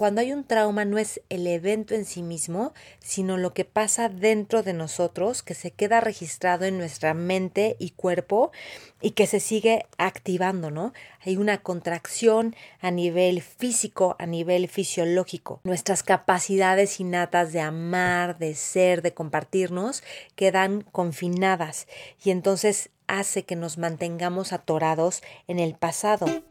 cuando hay un trauma no es el evento en sí mismo, sino lo que pasa dentro de nosotros, que se queda registrado en nuestra mente y cuerpo y que se sigue activando, ¿no? Hay una contracción a nivel físico, a nivel fisiológico. Nuestras capacidades innatas de amar, de ser, de compartirnos, quedan confinadas y entonces hace que nos mantengamos atorados en el pasado.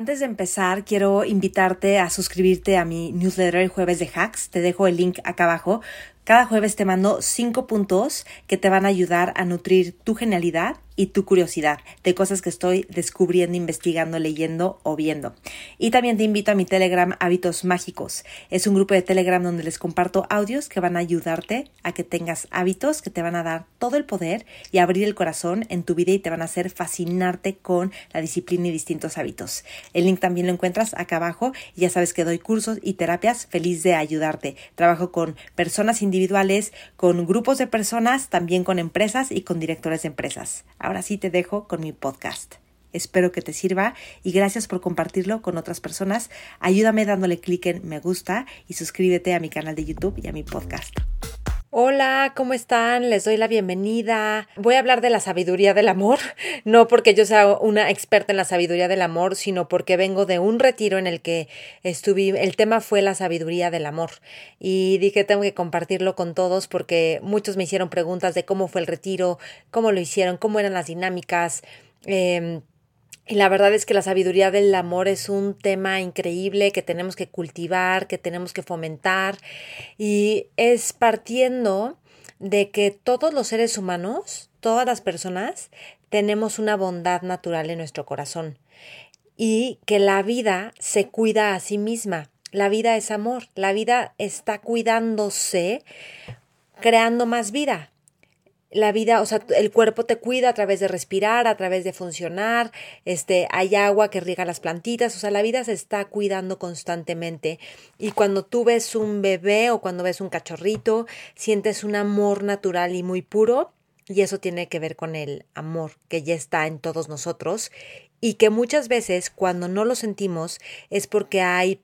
antes de empezar, quiero invitarte a suscribirte a mi newsletter el jueves de hacks. Te dejo el link acá abajo. Cada jueves te mando cinco puntos que te van a ayudar a nutrir tu genialidad y tu curiosidad de cosas que estoy descubriendo, investigando, leyendo o viendo. Y también te invito a mi Telegram Hábitos Mágicos. Es un grupo de Telegram donde les comparto audios que van a ayudarte a que tengas hábitos que te van a dar todo el poder y abrir el corazón en tu vida y te van a hacer fascinarte con la disciplina y distintos hábitos. El link también lo encuentras acá abajo y ya sabes que doy cursos y terapias feliz de ayudarte. Trabajo con personas individuales, con grupos de personas, también con empresas y con directores de empresas. Ahora sí te dejo con mi podcast. Espero que te sirva y gracias por compartirlo con otras personas. Ayúdame dándole clic en me gusta y suscríbete a mi canal de YouTube y a mi podcast. Hola, ¿cómo están? Les doy la bienvenida. Voy a hablar de la sabiduría del amor, no porque yo sea una experta en la sabiduría del amor, sino porque vengo de un retiro en el que estuve, el tema fue la sabiduría del amor y dije tengo que compartirlo con todos porque muchos me hicieron preguntas de cómo fue el retiro, cómo lo hicieron, cómo eran las dinámicas. Eh, y la verdad es que la sabiduría del amor es un tema increíble que tenemos que cultivar, que tenemos que fomentar y es partiendo de que todos los seres humanos, todas las personas, tenemos una bondad natural en nuestro corazón y que la vida se cuida a sí misma. La vida es amor, la vida está cuidándose, creando más vida la vida, o sea, el cuerpo te cuida a través de respirar, a través de funcionar, este, hay agua que riega las plantitas, o sea, la vida se está cuidando constantemente. Y cuando tú ves un bebé o cuando ves un cachorrito, sientes un amor natural y muy puro, y eso tiene que ver con el amor que ya está en todos nosotros, y que muchas veces cuando no lo sentimos es porque hay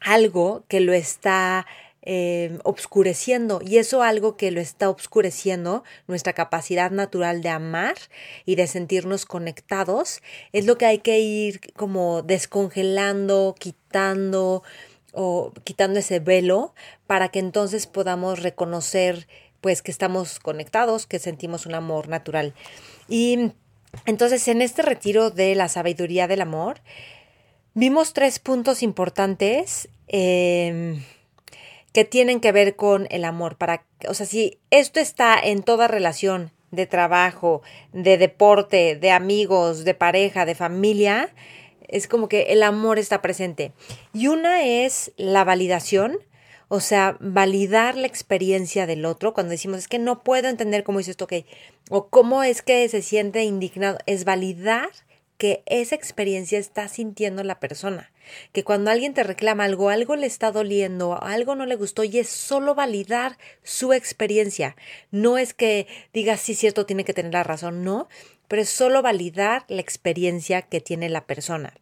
algo que lo está eh, obscureciendo y eso algo que lo está obscureciendo, nuestra capacidad natural de amar y de sentirnos conectados, es lo que hay que ir como descongelando, quitando o quitando ese velo para que entonces podamos reconocer pues que estamos conectados, que sentimos un amor natural. Y entonces en este retiro de la sabiduría del amor, vimos tres puntos importantes. Eh, que tienen que ver con el amor. Para, o sea, si esto está en toda relación de trabajo, de deporte, de amigos, de pareja, de familia, es como que el amor está presente. Y una es la validación, o sea, validar la experiencia del otro cuando decimos es que no puedo entender cómo hizo esto, ok, o cómo es que se siente indignado, es validar que esa experiencia está sintiendo la persona. Que cuando alguien te reclama algo, algo le está doliendo, algo no le gustó y es solo validar su experiencia. No es que digas sí, cierto, tiene que tener la razón, no, pero es solo validar la experiencia que tiene la persona.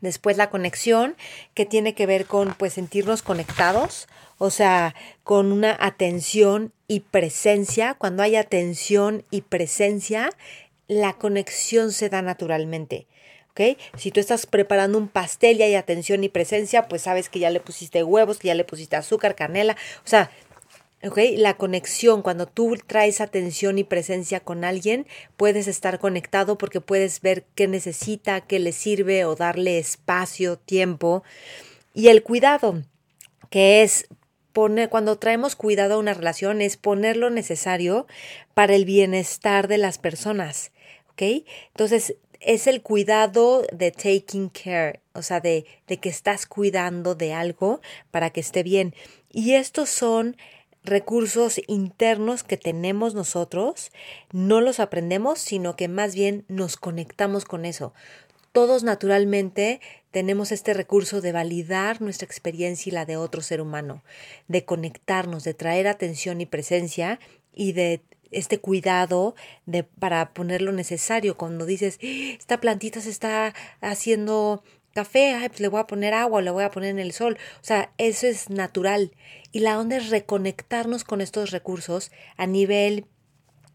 Después la conexión, que tiene que ver con pues sentirnos conectados, o sea, con una atención y presencia. Cuando hay atención y presencia, la conexión se da naturalmente. ¿ok? Si tú estás preparando un pastel y hay atención y presencia, pues sabes que ya le pusiste huevos, que ya le pusiste azúcar, canela, o sea, ¿ok? La conexión, cuando tú traes atención y presencia con alguien, puedes estar conectado porque puedes ver qué necesita, qué le sirve o darle espacio, tiempo. Y el cuidado, que es poner, cuando traemos cuidado a una relación, es poner lo necesario para el bienestar de las personas. Entonces, es el cuidado de taking care, o sea, de que estás cuidando de algo para que esté bien. Y estos son recursos internos que tenemos nosotros, no los aprendemos, sino que más bien nos conectamos con eso. Todos naturalmente tenemos este recurso de validar nuestra experiencia y la de otro ser humano, de conectarnos, de traer atención y presencia y de este cuidado de, para poner lo necesario. Cuando dices, esta plantita se está haciendo café, pues le voy a poner agua, le voy a poner en el sol. O sea, eso es natural. Y la onda es reconectarnos con estos recursos a nivel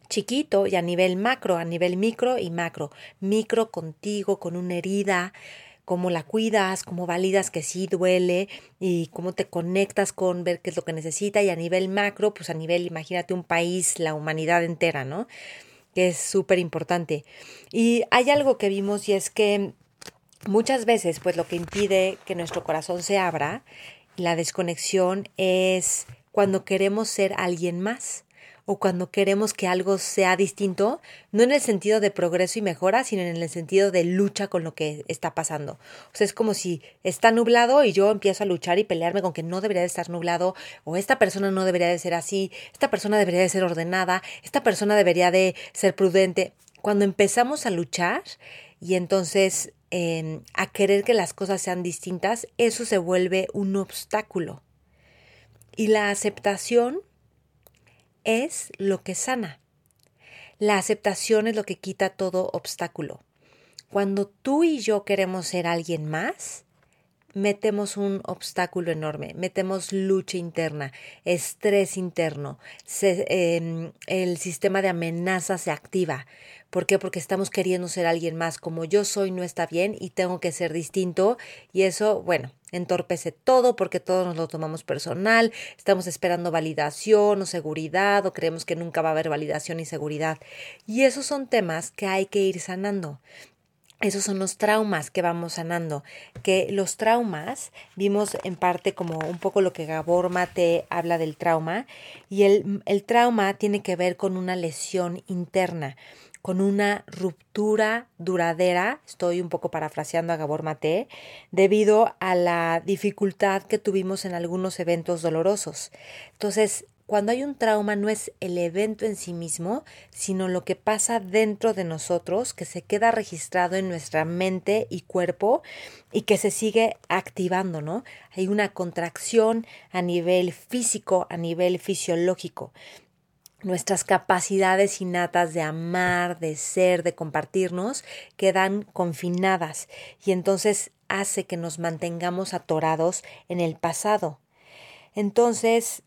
chiquito y a nivel macro, a nivel micro y macro. Micro contigo, con una herida, cómo la cuidas, cómo validas que sí duele y cómo te conectas con ver qué es lo que necesita y a nivel macro, pues a nivel, imagínate un país, la humanidad entera, ¿no? Que es súper importante. Y hay algo que vimos y es que muchas veces, pues lo que impide que nuestro corazón se abra, la desconexión es cuando queremos ser alguien más o cuando queremos que algo sea distinto, no en el sentido de progreso y mejora, sino en el sentido de lucha con lo que está pasando. O sea, es como si está nublado y yo empiezo a luchar y pelearme con que no debería de estar nublado, o esta persona no debería de ser así, esta persona debería de ser ordenada, esta persona debería de ser prudente. Cuando empezamos a luchar y entonces em, a querer que las cosas sean distintas, eso se vuelve un obstáculo. Y la aceptación es lo que sana. La aceptación es lo que quita todo obstáculo. Cuando tú y yo queremos ser alguien más, metemos un obstáculo enorme, metemos lucha interna, estrés interno, em, el sistema de amenaza se activa. ¿Por qué? Porque estamos queriendo ser alguien más. Como yo soy no está bien y tengo que ser distinto. Y eso, bueno, entorpece todo porque todos nos lo tomamos personal, estamos esperando validación o seguridad o creemos que nunca va a haber validación y seguridad. Y esos son temas que hay que ir sanando. Esos son los traumas que vamos sanando, que los traumas, vimos en parte como un poco lo que Gabor Mate habla del trauma, y el, el trauma tiene que ver con una lesión interna con una ruptura duradera, estoy un poco parafraseando a Gabor Mate, debido a la dificultad que tuvimos en algunos eventos dolorosos. Entonces, cuando hay un trauma no es el evento en sí mismo, sino lo que pasa dentro de nosotros, que se queda registrado en nuestra mente y cuerpo y que se sigue activando, ¿no? Hay una contracción a nivel físico, a nivel fisiológico nuestras capacidades innatas de amar, de ser, de compartirnos, quedan confinadas y entonces hace que nos mantengamos atorados en el pasado. Entonces,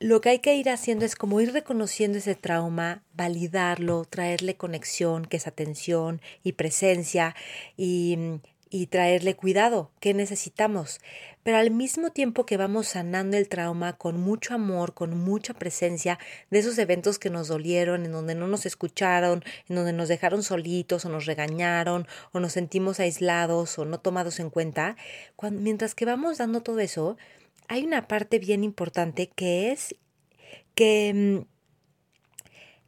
lo que hay que ir haciendo es como ir reconociendo ese trauma, validarlo, traerle conexión, que es atención y presencia y y traerle cuidado, ¿qué necesitamos? Pero al mismo tiempo que vamos sanando el trauma con mucho amor, con mucha presencia de esos eventos que nos dolieron, en donde no nos escucharon, en donde nos dejaron solitos o nos regañaron o nos sentimos aislados o no tomados en cuenta, mientras que vamos dando todo eso, hay una parte bien importante que es que mm,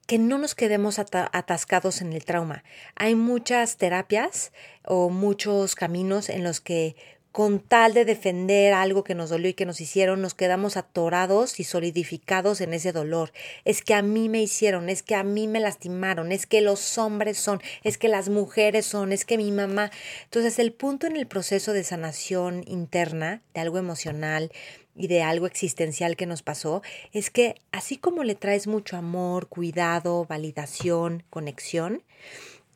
que no nos quedemos atascados en el trauma. Hay muchas terapias o muchos caminos en los que con tal de defender algo que nos dolió y que nos hicieron, nos quedamos atorados y solidificados en ese dolor. Es que a mí me hicieron, es que a mí me lastimaron, es que los hombres son, es que las mujeres son, es que mi mamá. Entonces el punto en el proceso de sanación interna de algo emocional, y de algo existencial que nos pasó es que así como le traes mucho amor, cuidado, validación, conexión,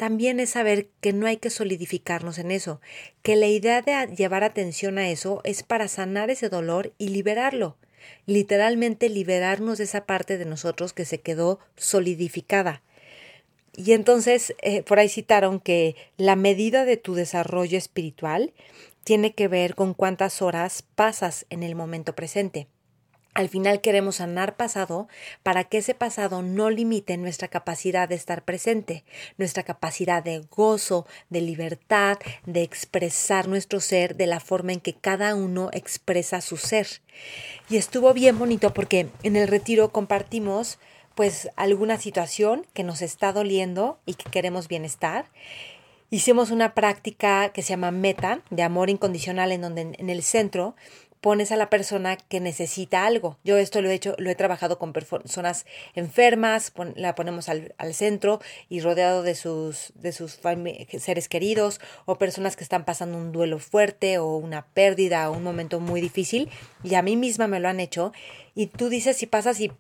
también es saber que no hay que solidificarnos en eso, que la idea de llevar atención a eso es para sanar ese dolor y liberarlo, literalmente liberarnos de esa parte de nosotros que se quedó solidificada. Y entonces, eh, por ahí citaron que la medida de tu desarrollo espiritual tiene que ver con cuántas horas pasas en el momento presente. Al final queremos sanar pasado para que ese pasado no limite nuestra capacidad de estar presente, nuestra capacidad de gozo, de libertad, de expresar nuestro ser de la forma en que cada uno expresa su ser. Y estuvo bien bonito porque en el retiro compartimos pues alguna situación que nos está doliendo y que queremos bienestar. Hicimos una práctica que se llama meta, de amor incondicional, en donde en el centro pones a la persona que necesita algo. Yo esto lo he hecho, lo he trabajado con personas enfermas, la ponemos al, centro y rodeado de sus, de sus seres queridos o personas que están pasando un duelo fuerte o una pérdida o un momento muy difícil y a mí misma me lo han hecho y tú dices si pasas y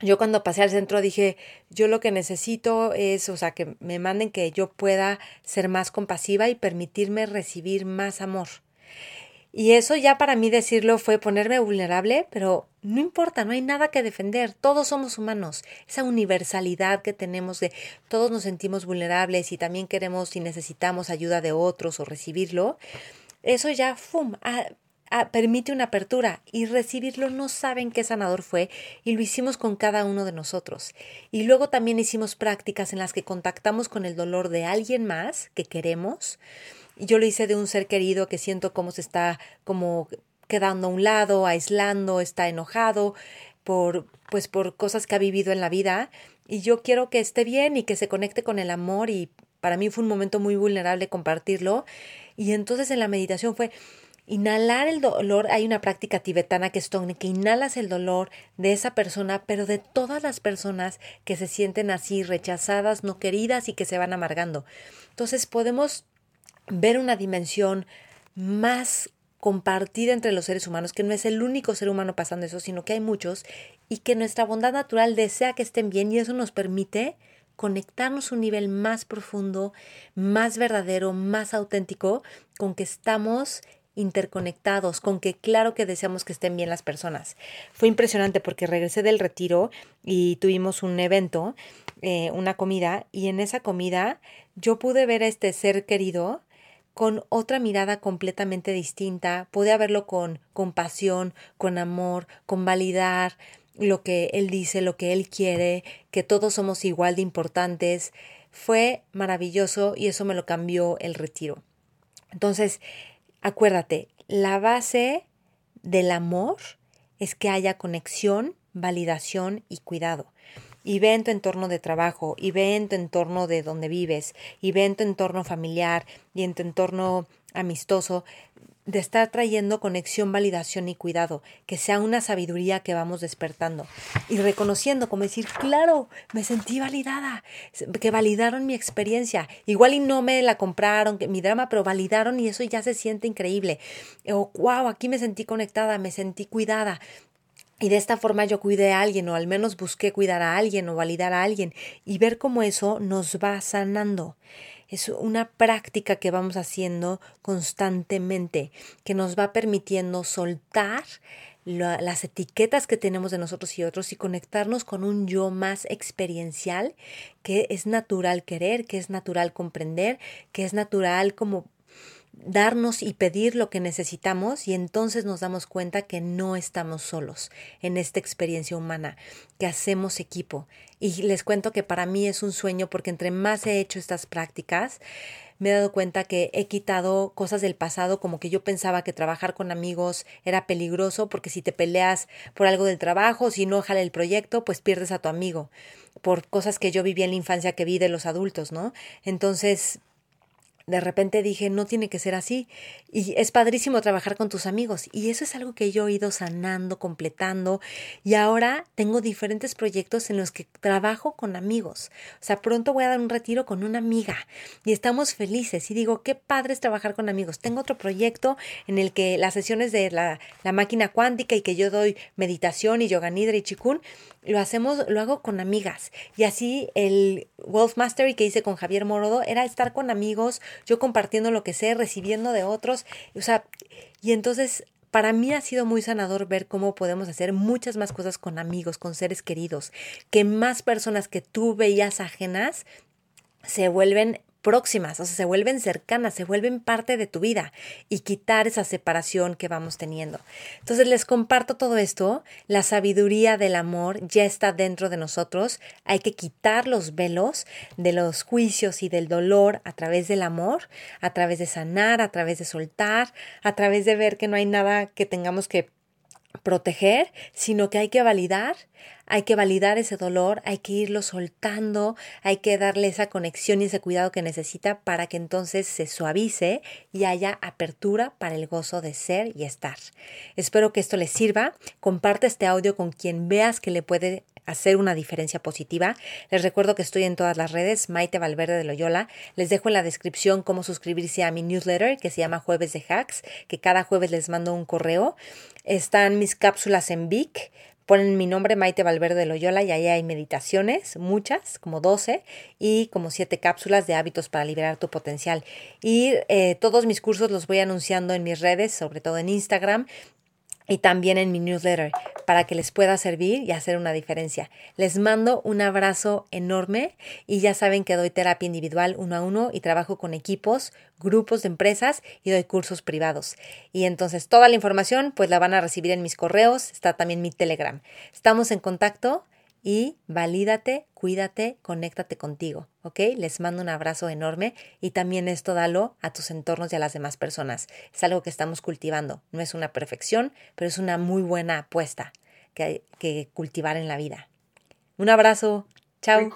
yo cuando pasé al centro dije, yo lo que necesito es, o sea, que me manden que yo pueda ser más compasiva y permitirme recibir más amor. Y eso ya para mí decirlo fue ponerme vulnerable, pero no importa, no hay nada que defender, todos somos humanos. Esa universalidad que tenemos de todos nos sentimos vulnerables y también queremos y necesitamos ayuda de otros o recibirlo, eso ya, ¡fum!, permite una apertura y recibirlo no saben qué sanador fue y lo hicimos con cada uno de nosotros. Y luego también hicimos prácticas en las que contactamos con el dolor de alguien más que queremos yo lo hice de un ser querido que siento cómo se está como quedando a un lado, aislando, está enojado por pues por cosas que ha vivido en la vida. Y yo quiero que esté bien y que se conecte con el amor y para mí fue un momento muy vulnerable compartirlo. Y entonces en la meditación fue inhalar el dolor, hay una práctica tibetana que es que inhalas el dolor de esa persona, pero de todas las personas que se sienten así rechazadas, no queridas y que se van amargando. Entonces podemos ver una dimensión más compartida entre los seres humanos, que no es el único ser humano pasando eso, sino que hay muchos, y que nuestra bondad natural desea que estén bien y eso nos permite conectarnos a un nivel más profundo, más verdadero, más auténtico, con que estamos interconectados, con que claro que deseamos que estén bien las personas. Fue impresionante porque regresé del retiro y tuvimos un evento, eh, una comida, y en esa comida yo pude ver a este ser querido con otra mirada completamente distinta, pude verlo con compasión, con amor, con validar lo que él dice, lo que él quiere, que todos somos igual de importantes. Fue maravilloso y eso me lo cambió el retiro. Entonces, acuérdate, la base del amor es que haya conexión, validación y cuidado y ve en tu entorno de trabajo, y ve en tu entorno de donde vives, y ve en tu entorno familiar y en tu entorno amistoso, de estar trayendo conexión, validación y cuidado, que sea una sabiduría que vamos despertando y reconociendo, como decir, claro, me sentí validada, que validaron mi experiencia, igual y no me la compraron, mi drama, pero validaron y eso ya se siente increíble. O, wow, aquí me sentí conectada, me sentí cuidada, y de esta forma yo cuidé a alguien o al menos busqué cuidar a alguien o validar a alguien y ver cómo eso nos va sanando. Es una práctica que vamos haciendo constantemente, que nos va permitiendo soltar las etiquetas que tenemos de nosotros y otros y conectarnos con un yo más experiencial que es natural querer, que es natural comprender, que es natural como darnos y pedir lo que necesitamos y entonces nos damos cuenta que no estamos solos en esta experiencia humana, que hacemos equipo. Y les cuento que para mí es un sueño porque entre más he hecho estas prácticas, me he dado cuenta que he quitado cosas del pasado, como que yo pensaba que trabajar con amigos era peligroso porque si te peleas por algo del trabajo, si no jala el proyecto, pues pierdes a tu amigo, por cosas que yo viví en la infancia que vi de los adultos, ¿no? Entonces, de repente dije, no tiene que ser así. Y es padrísimo trabajar con tus amigos. Y eso es algo que yo he ido sanando, completando. Y ahora tengo diferentes proyectos en los que trabajo con amigos. O sea, pronto voy a dar un retiro con una amiga. Y estamos felices. Y digo, qué padre es trabajar con amigos. Tengo otro proyecto en el que las sesiones de la, la máquina cuántica y que yo doy meditación y yoga nidra y chikun lo hacemos, lo hago con amigas. Y así el Wolf Mastery que hice con Javier Morodo era estar con amigos, yo compartiendo lo que sé, recibiendo de otros. O sea, y entonces para mí ha sido muy sanador ver cómo podemos hacer muchas más cosas con amigos, con seres queridos, que más personas que tú veías ajenas se vuelven próximas, o sea, se vuelven cercanas, se vuelven parte de tu vida y quitar esa separación que vamos teniendo. Entonces les comparto todo esto, la sabiduría del amor ya está dentro de nosotros, hay que quitar los velos de los juicios y del dolor a través del amor, a través de sanar, a través de soltar, a través de ver que no hay nada que tengamos que proteger, sino que hay que validar, hay que validar ese dolor, hay que irlo soltando, hay que darle esa conexión y ese cuidado que necesita para que entonces se suavice y haya apertura para el gozo de ser y estar. Espero que esto les sirva. Comparte este audio con quien veas que le puede hacer una diferencia positiva. Les recuerdo que estoy en todas las redes, Maite Valverde de Loyola. Les dejo en la descripción cómo suscribirse a mi newsletter que se llama Jueves de Hacks, que cada jueves les mando un correo. Están mis cápsulas en Vic. Ponen mi nombre Maite Valverde de Loyola y ahí hay meditaciones, muchas, como 12, y como 7 cápsulas de hábitos para liberar tu potencial. Y eh, todos mis cursos los voy anunciando en mis redes, sobre todo en Instagram y también en mi newsletter para que les pueda servir y hacer una diferencia. Les mando un abrazo enorme y ya saben que doy terapia individual uno a uno y trabajo con equipos, grupos de empresas y doy cursos privados. Y entonces toda la información pues la van a recibir en mis correos, está también mi Telegram. Estamos en contacto y valídate, cuídate, conéctate contigo, ¿ok? Les mando un abrazo enorme y también esto dalo a tus entornos y a las demás personas. Es algo que estamos cultivando. No es una perfección, pero es una muy buena apuesta que hay que cultivar en la vida. Un abrazo. Chao.